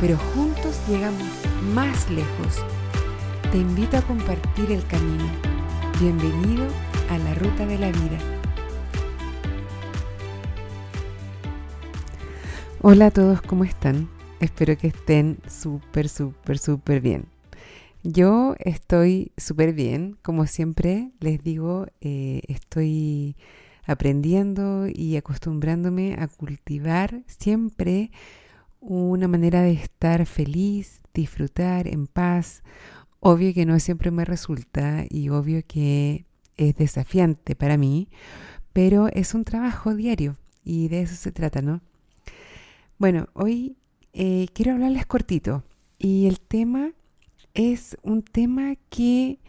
pero juntos llegamos más lejos. Te invito a compartir el camino. Bienvenido a la ruta de la vida. Hola a todos, ¿cómo están? Espero que estén súper, súper, súper bien. Yo estoy súper bien, como siempre les digo, eh, estoy aprendiendo y acostumbrándome a cultivar siempre una manera de estar feliz, disfrutar, en paz. Obvio que no siempre me resulta y obvio que es desafiante para mí, pero es un trabajo diario y de eso se trata, ¿no? Bueno, hoy eh, quiero hablarles cortito y el tema es un tema que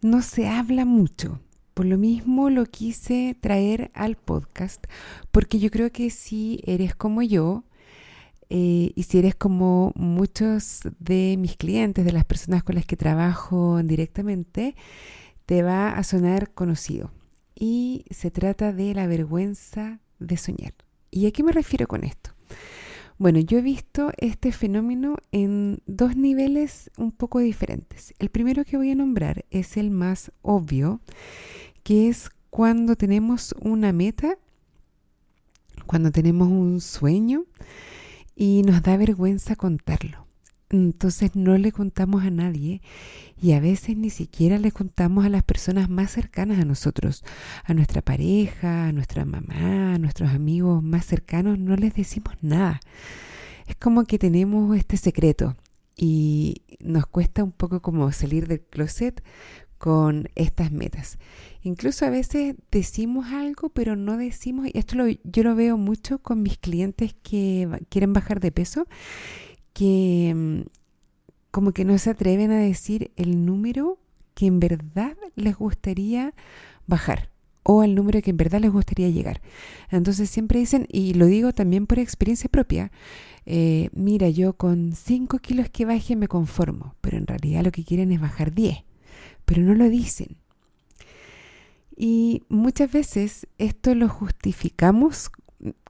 no se habla mucho. Por lo mismo lo quise traer al podcast porque yo creo que si eres como yo, eh, y si eres como muchos de mis clientes, de las personas con las que trabajo directamente, te va a sonar conocido. Y se trata de la vergüenza de soñar. ¿Y a qué me refiero con esto? Bueno, yo he visto este fenómeno en dos niveles un poco diferentes. El primero que voy a nombrar es el más obvio, que es cuando tenemos una meta, cuando tenemos un sueño, y nos da vergüenza contarlo. Entonces no le contamos a nadie y a veces ni siquiera le contamos a las personas más cercanas a nosotros, a nuestra pareja, a nuestra mamá, a nuestros amigos más cercanos, no les decimos nada. Es como que tenemos este secreto y nos cuesta un poco como salir del closet con estas metas. Incluso a veces decimos algo, pero no decimos, y esto yo lo veo mucho con mis clientes que quieren bajar de peso, que mm, como que no se atreven a decir el número que en verdad les gustaría bajar o al número que en verdad les gustaría llegar. Entonces siempre dicen, y lo digo también por experiencia propia, eh, mira, yo con 5 kilos que baje me conformo, pero en realidad lo que quieren es bajar 10 pero no lo dicen. Y muchas veces esto lo justificamos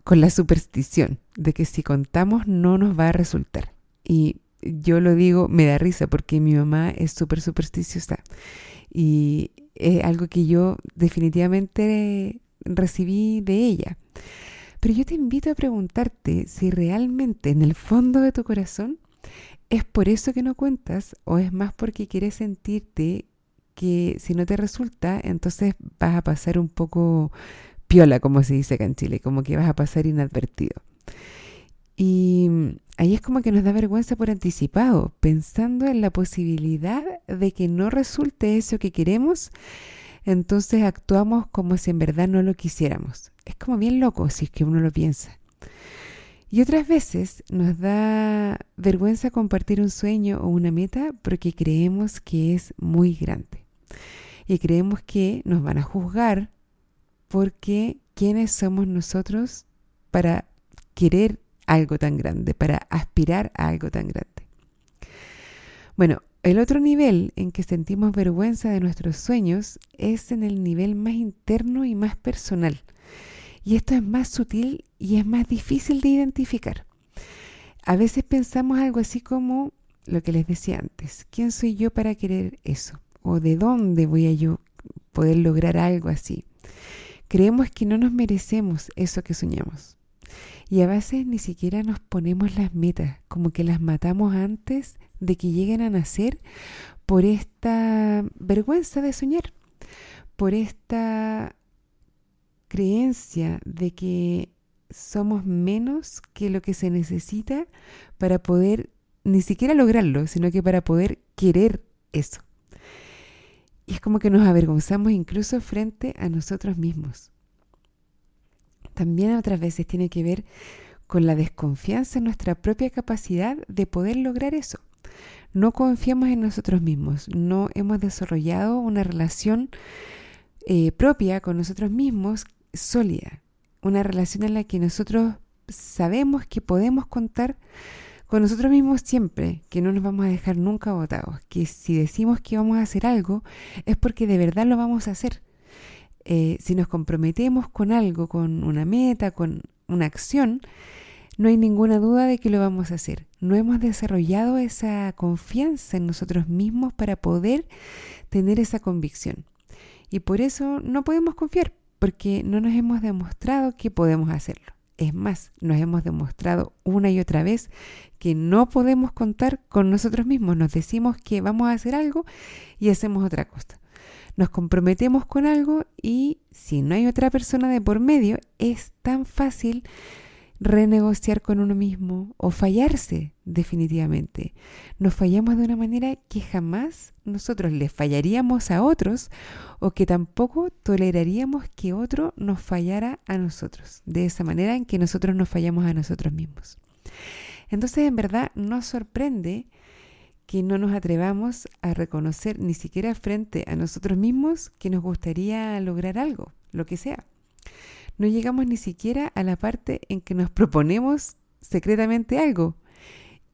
con la superstición de que si contamos no nos va a resultar. Y yo lo digo, me da risa porque mi mamá es súper supersticiosa y es algo que yo definitivamente recibí de ella. Pero yo te invito a preguntarte si realmente en el fondo de tu corazón es por eso que no cuentas o es más porque quieres sentirte que si no te resulta, entonces vas a pasar un poco piola, como se dice acá en Chile, como que vas a pasar inadvertido. Y ahí es como que nos da vergüenza por anticipado, pensando en la posibilidad de que no resulte eso que queremos, entonces actuamos como si en verdad no lo quisiéramos. Es como bien loco si es que uno lo piensa. Y otras veces nos da vergüenza compartir un sueño o una meta porque creemos que es muy grande y creemos que nos van a juzgar porque quiénes somos nosotros para querer algo tan grande, para aspirar a algo tan grande. Bueno, el otro nivel en que sentimos vergüenza de nuestros sueños es en el nivel más interno y más personal. Y esto es más sutil y es más difícil de identificar. A veces pensamos algo así como lo que les decía antes, ¿quién soy yo para querer eso? O de dónde voy a yo poder lograr algo así. Creemos que no nos merecemos eso que soñamos. Y a veces ni siquiera nos ponemos las metas, como que las matamos antes de que lleguen a nacer por esta vergüenza de soñar, por esta creencia de que somos menos que lo que se necesita para poder ni siquiera lograrlo, sino que para poder querer eso. Y es como que nos avergonzamos incluso frente a nosotros mismos. También otras veces tiene que ver con la desconfianza en nuestra propia capacidad de poder lograr eso. no confiamos en nosotros mismos, no hemos desarrollado una relación eh, propia con nosotros mismos sólida, una relación en la que nosotros sabemos que podemos contar con nosotros mismos siempre, que no nos vamos a dejar nunca votados, que si decimos que vamos a hacer algo es porque de verdad lo vamos a hacer. Eh, si nos comprometemos con algo, con una meta, con una acción, no hay ninguna duda de que lo vamos a hacer. No hemos desarrollado esa confianza en nosotros mismos para poder tener esa convicción. Y por eso no podemos confiar, porque no nos hemos demostrado que podemos hacerlo. Es más, nos hemos demostrado una y otra vez que no podemos contar con nosotros mismos. Nos decimos que vamos a hacer algo y hacemos otra cosa. Nos comprometemos con algo y si no hay otra persona de por medio, es tan fácil renegociar con uno mismo o fallarse definitivamente. Nos fallamos de una manera que jamás nosotros le fallaríamos a otros o que tampoco toleraríamos que otro nos fallara a nosotros, de esa manera en que nosotros nos fallamos a nosotros mismos. Entonces, en verdad, nos sorprende que no nos atrevamos a reconocer ni siquiera frente a nosotros mismos que nos gustaría lograr algo, lo que sea no llegamos ni siquiera a la parte en que nos proponemos secretamente algo.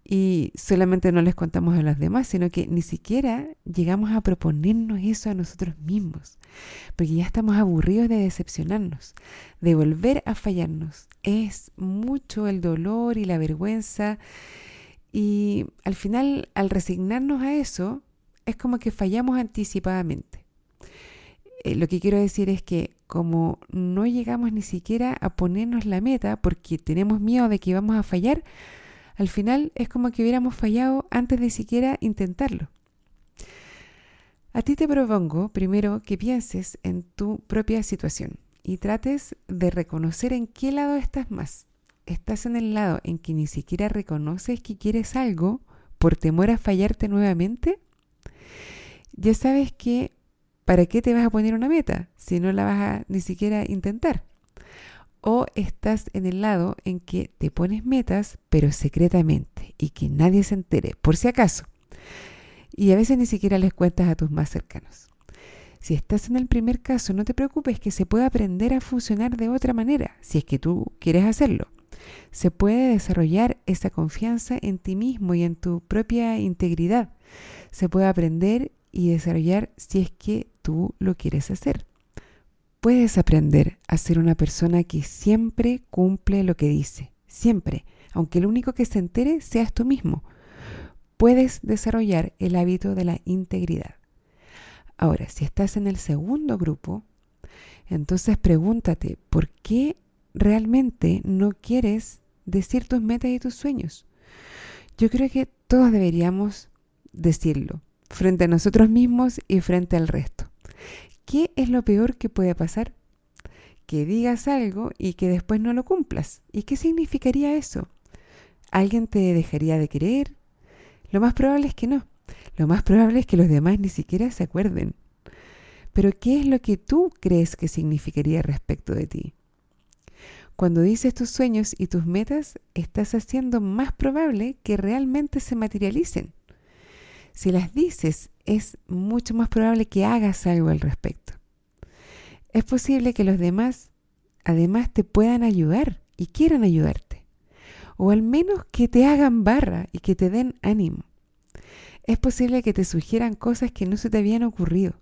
Y solamente no les contamos a los demás, sino que ni siquiera llegamos a proponernos eso a nosotros mismos, porque ya estamos aburridos de decepcionarnos, de volver a fallarnos. Es mucho el dolor y la vergüenza y al final, al resignarnos a eso, es como que fallamos anticipadamente. Eh, lo que quiero decir es que como no llegamos ni siquiera a ponernos la meta porque tenemos miedo de que vamos a fallar, al final es como que hubiéramos fallado antes de siquiera intentarlo. A ti te propongo primero que pienses en tu propia situación y trates de reconocer en qué lado estás más. ¿Estás en el lado en que ni siquiera reconoces que quieres algo por temor a fallarte nuevamente? Ya sabes que ¿para qué te vas a poner una meta si no la vas a ni siquiera intentar? O estás en el lado en que te pones metas, pero secretamente, y que nadie se entere, por si acaso. Y a veces ni siquiera les cuentas a tus más cercanos. Si estás en el primer caso, no te preocupes que se puede aprender a funcionar de otra manera, si es que tú quieres hacerlo. Se puede desarrollar esa confianza en ti mismo y en tu propia integridad. Se puede aprender y desarrollar si es que tú lo quieres hacer. Puedes aprender a ser una persona que siempre cumple lo que dice, siempre, aunque el único que se entere seas tú mismo. Puedes desarrollar el hábito de la integridad. Ahora, si estás en el segundo grupo, entonces pregúntate, ¿por qué realmente no quieres decir tus metas y tus sueños? Yo creo que todos deberíamos decirlo, frente a nosotros mismos y frente al resto. ¿Qué es lo peor que puede pasar? Que digas algo y que después no lo cumplas. ¿Y qué significaría eso? ¿Alguien te dejaría de querer? Lo más probable es que no. Lo más probable es que los demás ni siquiera se acuerden. Pero ¿qué es lo que tú crees que significaría respecto de ti? Cuando dices tus sueños y tus metas, estás haciendo más probable que realmente se materialicen. Si las dices, es mucho más probable que hagas algo al respecto. Es posible que los demás además te puedan ayudar y quieran ayudarte. O al menos que te hagan barra y que te den ánimo. Es posible que te sugieran cosas que no se te habían ocurrido.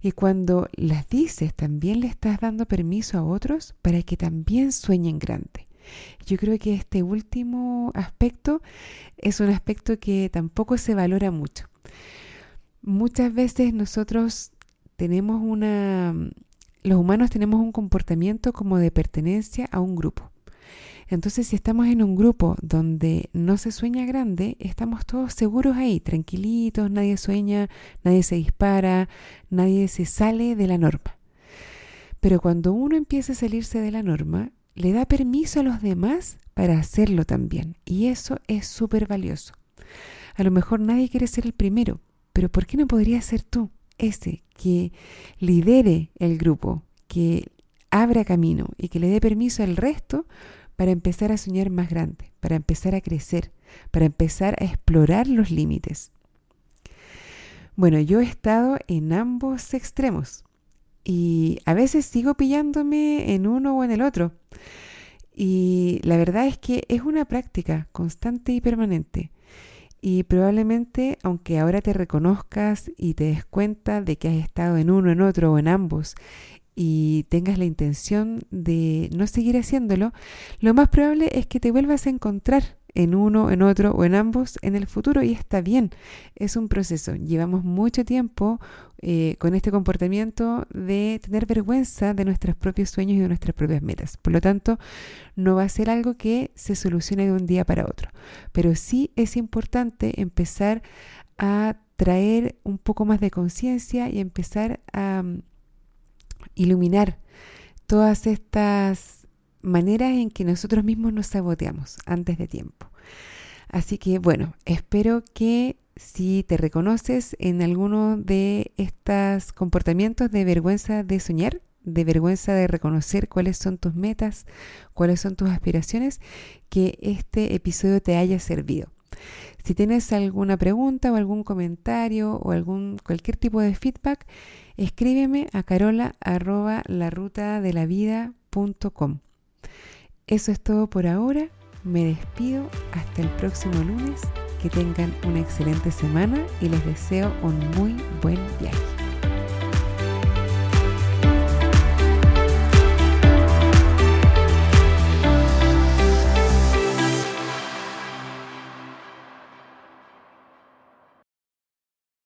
Y cuando las dices, también le estás dando permiso a otros para que también sueñen grande. Yo creo que este último aspecto es un aspecto que tampoco se valora mucho. Muchas veces nosotros tenemos una, los humanos tenemos un comportamiento como de pertenencia a un grupo. Entonces, si estamos en un grupo donde no se sueña grande, estamos todos seguros ahí, tranquilitos, nadie sueña, nadie se dispara, nadie se sale de la norma. Pero cuando uno empieza a salirse de la norma, le da permiso a los demás para hacerlo también. Y eso es súper valioso. A lo mejor nadie quiere ser el primero, pero ¿por qué no podría ser tú ese que lidere el grupo, que abra camino y que le dé permiso al resto para empezar a soñar más grande, para empezar a crecer, para empezar a explorar los límites. Bueno, yo he estado en ambos extremos y a veces sigo pillándome en uno o en el otro. Y la verdad es que es una práctica constante y permanente. Y probablemente, aunque ahora te reconozcas y te des cuenta de que has estado en uno, en otro o en ambos, y tengas la intención de no seguir haciéndolo, lo más probable es que te vuelvas a encontrar en uno, en otro o en ambos en el futuro y está bien. Es un proceso. Llevamos mucho tiempo eh, con este comportamiento de tener vergüenza de nuestros propios sueños y de nuestras propias metas. Por lo tanto, no va a ser algo que se solucione de un día para otro. Pero sí es importante empezar a traer un poco más de conciencia y empezar a mm, iluminar todas estas maneras en que nosotros mismos nos saboteamos antes de tiempo. Así que bueno, espero que si te reconoces en alguno de estos comportamientos de vergüenza de soñar, de vergüenza de reconocer cuáles son tus metas, cuáles son tus aspiraciones, que este episodio te haya servido. Si tienes alguna pregunta o algún comentario o algún cualquier tipo de feedback, escríbeme a carola eso es todo por ahora. Me despido hasta el próximo lunes. Que tengan una excelente semana y les deseo un muy buen viaje.